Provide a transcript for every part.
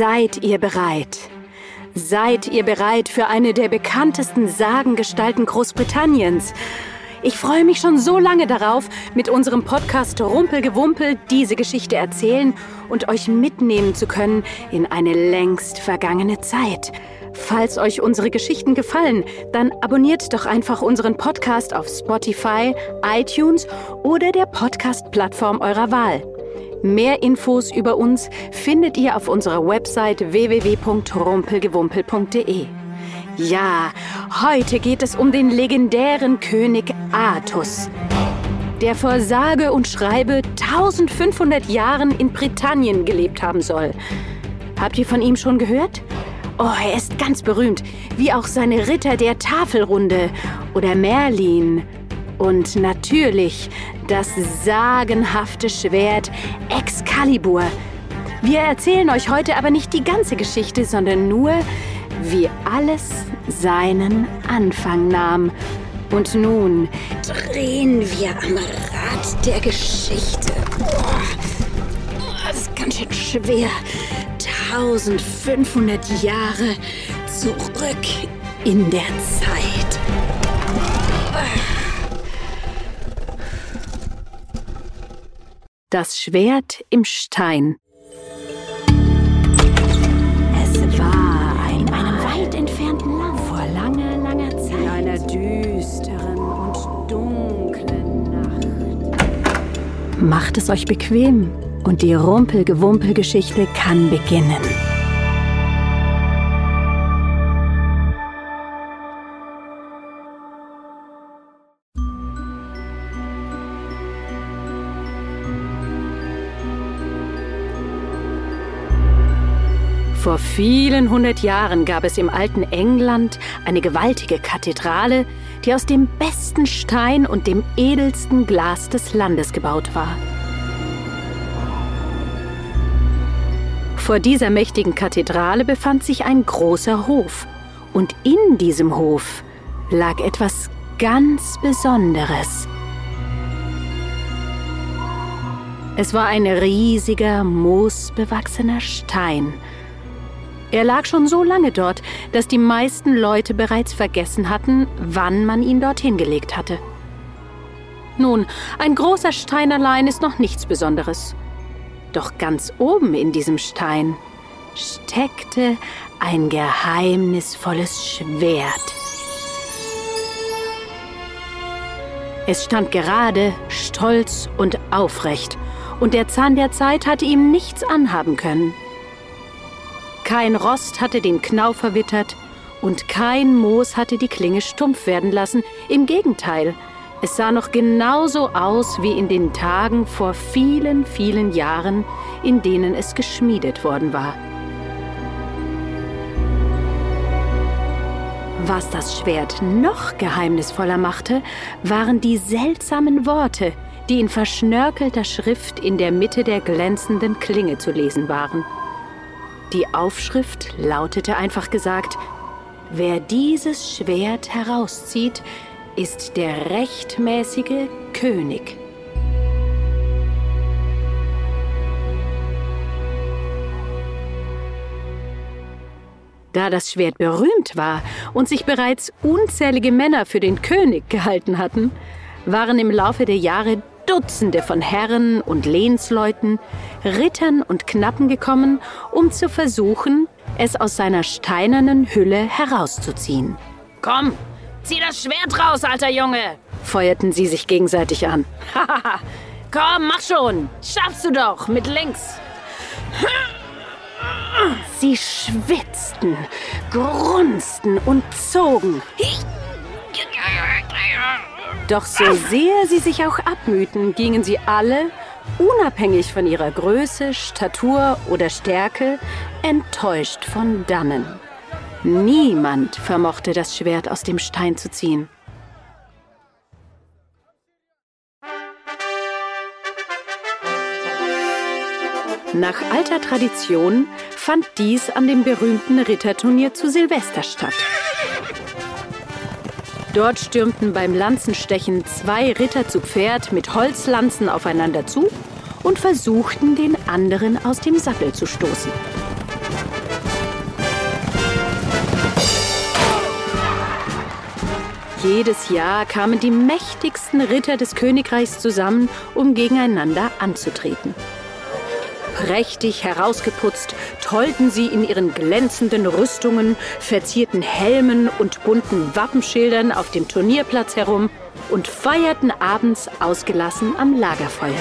Seid ihr bereit? Seid ihr bereit für eine der bekanntesten Sagengestalten Großbritanniens? Ich freue mich schon so lange darauf, mit unserem Podcast Rumpelgewumpel diese Geschichte erzählen und euch mitnehmen zu können in eine längst vergangene Zeit. Falls euch unsere Geschichten gefallen, dann abonniert doch einfach unseren Podcast auf Spotify, iTunes oder der Podcast-Plattform eurer Wahl. Mehr Infos über uns findet ihr auf unserer Website www.rumpelgewumpel.de. Ja, heute geht es um den legendären König Artus, der vor sage und schreibe 1500 Jahren in Britannien gelebt haben soll. Habt ihr von ihm schon gehört? Oh, er ist ganz berühmt, wie auch seine Ritter der Tafelrunde oder Merlin. Und natürlich das sagenhafte Schwert Excalibur. Wir erzählen euch heute aber nicht die ganze Geschichte, sondern nur, wie alles seinen Anfang nahm. Und nun drehen wir am Rad der Geschichte. Oh, das ist ganz schön schwer. 1500 Jahre zurück in der Zeit. Das Schwert im Stein. Es war ein in einem weit entfernten Land vor langer, langer Zeit. In einer düsteren und dunklen Nacht. Macht es euch bequem und die Rumpelgewumpel-Geschichte kann beginnen. Vor vielen hundert Jahren gab es im alten England eine gewaltige Kathedrale, die aus dem besten Stein und dem edelsten Glas des Landes gebaut war. Vor dieser mächtigen Kathedrale befand sich ein großer Hof, und in diesem Hof lag etwas ganz Besonderes. Es war ein riesiger, moosbewachsener Stein, er lag schon so lange dort, dass die meisten Leute bereits vergessen hatten, wann man ihn dorthin gelegt hatte. Nun, ein großer Stein allein ist noch nichts Besonderes. Doch ganz oben in diesem Stein steckte ein geheimnisvolles Schwert. Es stand gerade, stolz und aufrecht, und der Zahn der Zeit hatte ihm nichts anhaben können. Kein Rost hatte den Knauf verwittert und kein Moos hatte die Klinge stumpf werden lassen. Im Gegenteil, es sah noch genauso aus wie in den Tagen vor vielen, vielen Jahren, in denen es geschmiedet worden war. Was das Schwert noch geheimnisvoller machte, waren die seltsamen Worte, die in verschnörkelter Schrift in der Mitte der glänzenden Klinge zu lesen waren. Die Aufschrift lautete einfach gesagt, wer dieses Schwert herauszieht, ist der rechtmäßige König. Da das Schwert berühmt war und sich bereits unzählige Männer für den König gehalten hatten, waren im Laufe der Jahre Dutzende von Herren und Lehnsleuten, Rittern und Knappen gekommen, um zu versuchen, es aus seiner steinernen Hülle herauszuziehen. Komm, zieh das Schwert raus, alter Junge! feuerten sie sich gegenseitig an. Komm, mach schon! Schaffst du doch, mit links! Sie schwitzten, grunzten und zogen. Doch so sehr sie sich auch abmühten, gingen sie alle, unabhängig von ihrer Größe, Statur oder Stärke, enttäuscht von dannen. Niemand vermochte das Schwert aus dem Stein zu ziehen. Nach alter Tradition fand dies an dem berühmten Ritterturnier zu Silvester statt. Dort stürmten beim Lanzenstechen zwei Ritter zu Pferd mit Holzlanzen aufeinander zu und versuchten, den anderen aus dem Sattel zu stoßen. Jedes Jahr kamen die mächtigsten Ritter des Königreichs zusammen, um gegeneinander anzutreten. Prächtig herausgeputzt tollten sie in ihren glänzenden Rüstungen, verzierten Helmen und bunten Wappenschildern auf dem Turnierplatz herum und feierten abends ausgelassen am Lagerfeuer.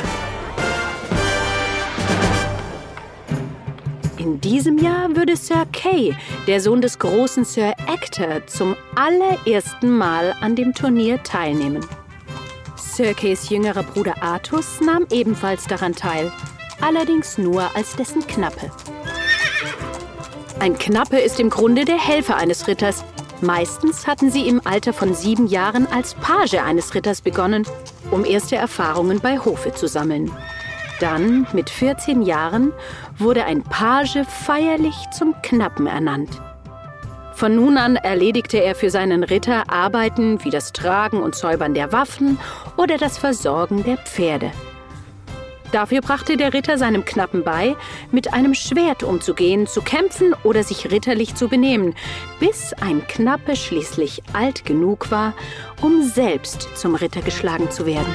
In diesem Jahr würde Sir Kay, der Sohn des großen Sir Ector, zum allerersten Mal an dem Turnier teilnehmen. Sir Kays jüngerer Bruder Artus nahm ebenfalls daran teil, allerdings nur als dessen Knappe. Ein Knappe ist im Grunde der Helfer eines Ritters. Meistens hatten sie im Alter von sieben Jahren als Page eines Ritters begonnen, um erste Erfahrungen bei Hofe zu sammeln. Dann, mit 14 Jahren, wurde ein Page feierlich zum Knappen ernannt. Von nun an erledigte er für seinen Ritter Arbeiten wie das Tragen und Säubern der Waffen oder das Versorgen der Pferde. Dafür brachte der Ritter seinem Knappen bei, mit einem Schwert umzugehen, zu kämpfen oder sich ritterlich zu benehmen, bis ein Knappe schließlich alt genug war, um selbst zum Ritter geschlagen zu werden.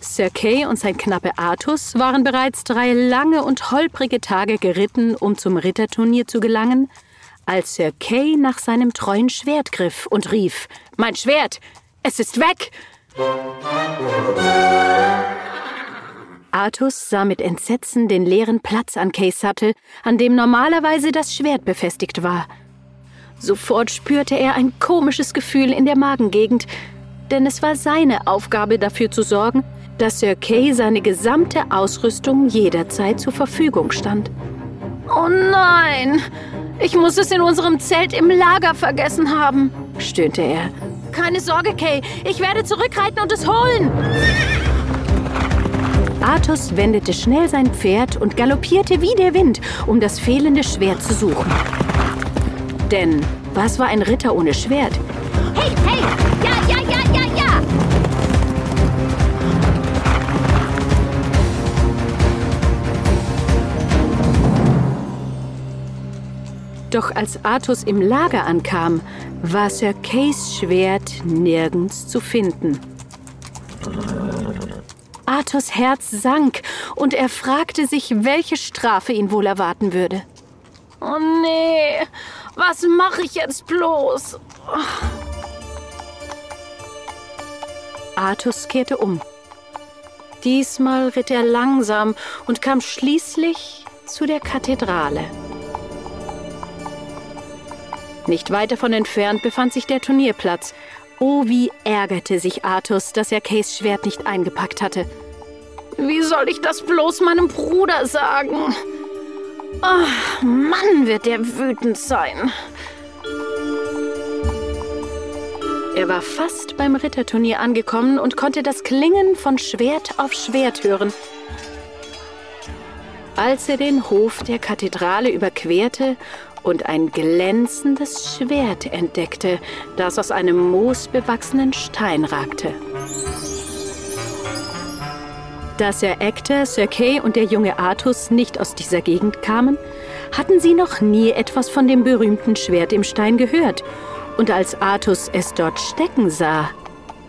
Sir Kay und sein Knappe Artus waren bereits drei lange und holprige Tage geritten, um zum Ritterturnier zu gelangen, als Sir Kay nach seinem treuen Schwert griff und rief: Mein Schwert! Es ist weg! Artus sah mit Entsetzen den leeren Platz an Kays Sattel, an dem normalerweise das Schwert befestigt war. Sofort spürte er ein komisches Gefühl in der Magengegend, denn es war seine Aufgabe dafür zu sorgen, dass Sir Kay seine gesamte Ausrüstung jederzeit zur Verfügung stand. Oh nein! Ich muss es in unserem Zelt im Lager vergessen haben, stöhnte er. Keine Sorge, Kay. Ich werde zurückreiten und es holen. Artus wendete schnell sein Pferd und galoppierte wie der Wind, um das fehlende Schwert zu suchen. Denn was war ein Ritter ohne Schwert? Doch als Artus im Lager ankam, war Sir Kays Schwert nirgends zu finden. Arthurs Herz sank und er fragte sich, welche Strafe ihn wohl erwarten würde. Oh nee, was mache ich jetzt bloß? Artus kehrte um. Diesmal ritt er langsam und kam schließlich zu der Kathedrale. Nicht weit davon entfernt befand sich der Turnierplatz. Oh, wie ärgerte sich Artus, dass er Kays Schwert nicht eingepackt hatte. Wie soll ich das bloß meinem Bruder sagen? Oh, Mann, wird der wütend sein. Er war fast beim Ritterturnier angekommen und konnte das Klingen von Schwert auf Schwert hören. Als er den Hof der Kathedrale überquerte und ein glänzendes Schwert entdeckte, das aus einem moosbewachsenen Stein ragte. Da Sir Ector, Sir Kay und der junge Artus nicht aus dieser Gegend kamen, hatten sie noch nie etwas von dem berühmten Schwert im Stein gehört. Und als Artus es dort stecken sah,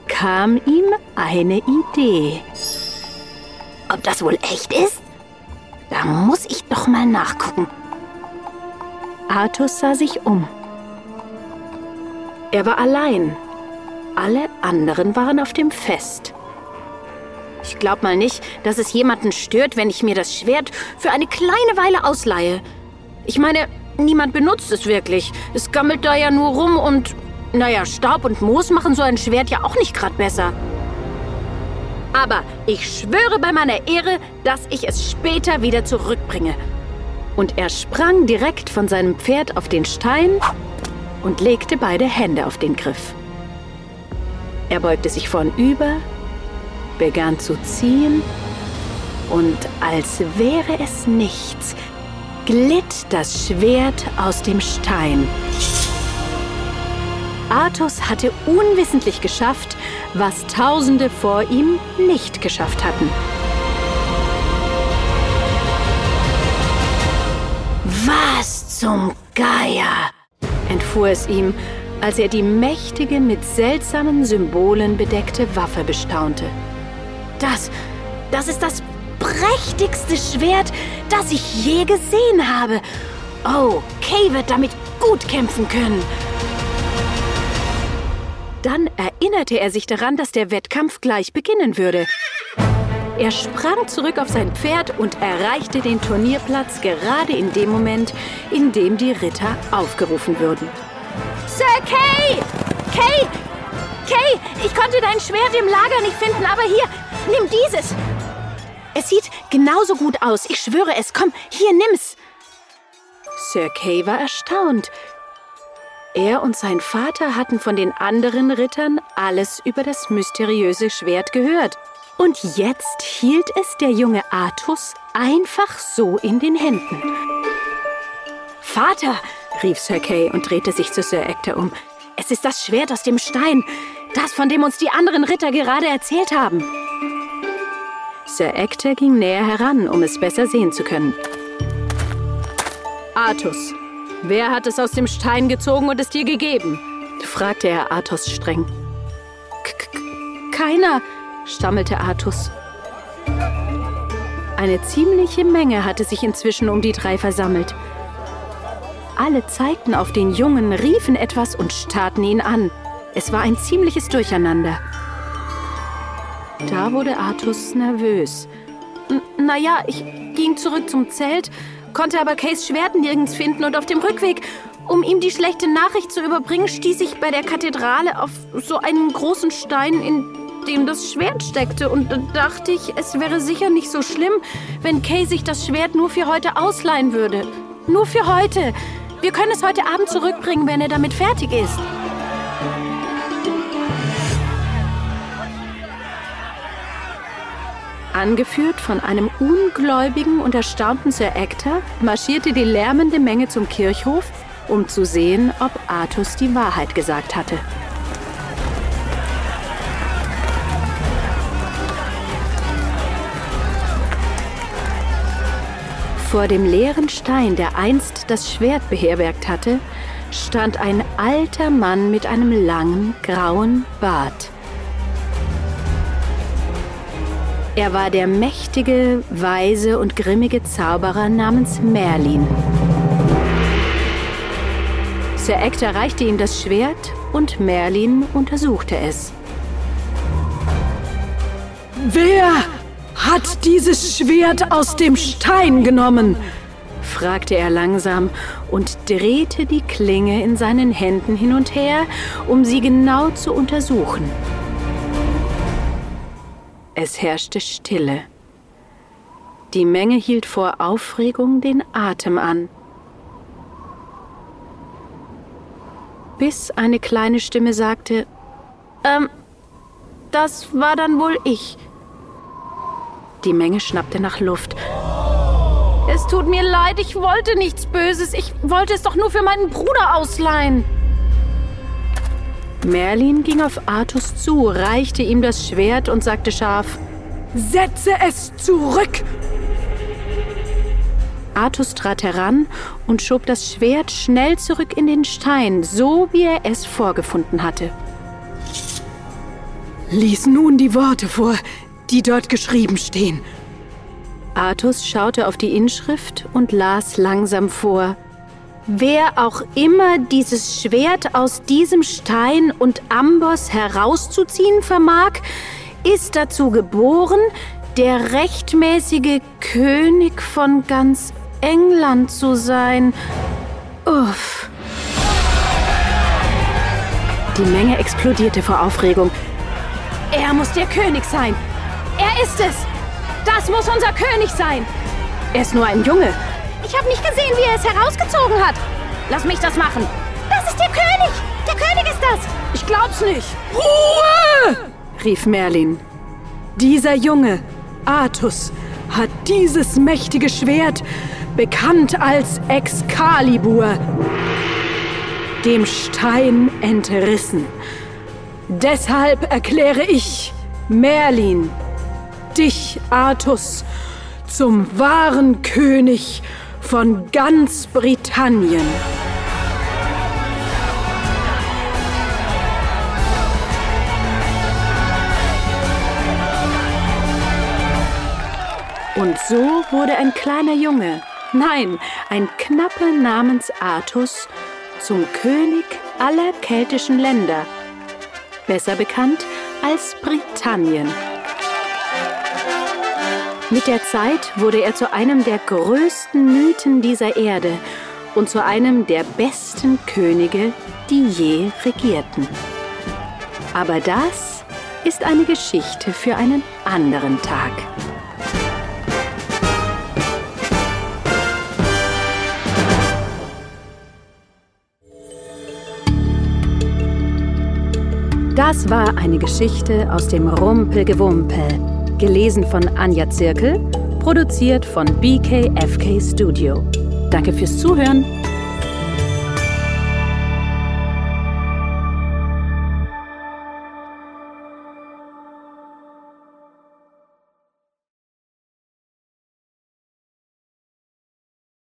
kam ihm eine Idee. Ob das wohl echt ist? Da muss ich doch mal nachgucken. Artus sah sich um. Er war allein. Alle anderen waren auf dem Fest. Ich glaub mal nicht, dass es jemanden stört, wenn ich mir das Schwert für eine kleine Weile ausleihe. Ich meine, niemand benutzt es wirklich. Es gammelt da ja nur rum und, naja, Staub und Moos machen so ein Schwert ja auch nicht gerade besser. Aber ich schwöre bei meiner Ehre, dass ich es später wieder zurückbringe und er sprang direkt von seinem Pferd auf den Stein und legte beide Hände auf den Griff. Er beugte sich vornüber, begann zu ziehen und als wäre es nichts, glitt das Schwert aus dem Stein. Artus hatte unwissentlich geschafft, was Tausende vor ihm nicht geschafft hatten. Zum Geier? entfuhr es ihm, als er die mächtige, mit seltsamen Symbolen bedeckte Waffe bestaunte. Das, das ist das prächtigste Schwert, das ich je gesehen habe. Oh, Kay wird damit gut kämpfen können. Dann erinnerte er sich daran, dass der Wettkampf gleich beginnen würde. Er sprang zurück auf sein Pferd und erreichte den Turnierplatz gerade in dem Moment, in dem die Ritter aufgerufen würden. Sir Kay! Kay! Kay, ich konnte dein Schwert im Lager nicht finden, aber hier, nimm dieses. Es sieht genauso gut aus, ich schwöre es. Komm, hier, nimm's. Sir Kay war erstaunt. Er und sein Vater hatten von den anderen Rittern alles über das mysteriöse Schwert gehört. Und jetzt hielt es der junge Artus einfach so in den Händen. Vater, rief Sir Kay und drehte sich zu Sir Ector um. Es ist das Schwert aus dem Stein, das, von dem uns die anderen Ritter gerade erzählt haben. Sir Ector ging näher heran, um es besser sehen zu können. Artus, wer hat es aus dem Stein gezogen und es dir gegeben? fragte er Artus streng. K keiner, stammelte Artus. Eine ziemliche Menge hatte sich inzwischen um die drei versammelt. Alle zeigten auf den Jungen, riefen etwas und starrten ihn an. Es war ein ziemliches Durcheinander. Da wurde Artus nervös. Naja, ich ging zurück zum Zelt, konnte aber Kays Schwert nirgends finden und auf dem Rückweg, um ihm die schlechte Nachricht zu überbringen, stieß ich bei der Kathedrale auf so einen großen Stein, in dem das Schwert steckte. Und da dachte ich, es wäre sicher nicht so schlimm, wenn Kay sich das Schwert nur für heute ausleihen würde. Nur für heute. Wir können es heute Abend zurückbringen, wenn er damit fertig ist. Angeführt von einem ungläubigen und erstaunten Sir Ector, marschierte die lärmende Menge zum Kirchhof, um zu sehen, ob Artus die Wahrheit gesagt hatte. Vor dem leeren Stein, der einst das Schwert beherbergt hatte, stand ein alter Mann mit einem langen, grauen Bart. Er war der mächtige, weise und grimmige Zauberer namens Merlin. Sir Ector reichte ihm das Schwert und Merlin untersuchte es. Wer hat dieses Schwert aus dem Stein genommen? fragte er langsam und drehte die Klinge in seinen Händen hin und her, um sie genau zu untersuchen. Es herrschte Stille. Die Menge hielt vor Aufregung den Atem an. Bis eine kleine Stimme sagte, Ähm, das war dann wohl ich. Die Menge schnappte nach Luft. Es tut mir leid, ich wollte nichts Böses. Ich wollte es doch nur für meinen Bruder ausleihen. Merlin ging auf Artus zu, reichte ihm das Schwert und sagte scharf: Setze es zurück! Artus trat heran und schob das Schwert schnell zurück in den Stein, so wie er es vorgefunden hatte. Lies nun die Worte vor, die dort geschrieben stehen. Artus schaute auf die Inschrift und las langsam vor. Wer auch immer dieses Schwert aus diesem Stein und Amboss herauszuziehen vermag, ist dazu geboren, der rechtmäßige König von ganz England zu sein. Uff. Die Menge explodierte vor Aufregung. Er muss der König sein. Er ist es! Das muss unser König sein! Er ist nur ein Junge. Ich habe nicht gesehen, wie er es herausgezogen hat. Lass mich das machen. Das ist der König! Der König ist das! Ich glaub's nicht. Ruhe! rief Merlin. Dieser Junge, Artus, hat dieses mächtige Schwert, bekannt als Excalibur, dem Stein entrissen. Deshalb erkläre ich, Merlin, dich, Artus, zum wahren König von ganz Britannien. Und so wurde ein kleiner Junge, nein, ein Knappe namens Artus, zum König aller keltischen Länder, besser bekannt als Britannien. Mit der Zeit wurde er zu einem der größten Mythen dieser Erde und zu einem der besten Könige, die je regierten. Aber das ist eine Geschichte für einen anderen Tag. Das war eine Geschichte aus dem Rumpelgewumpel gelesen von Anja Zirkel, produziert von BKFK Studio. Danke fürs Zuhören.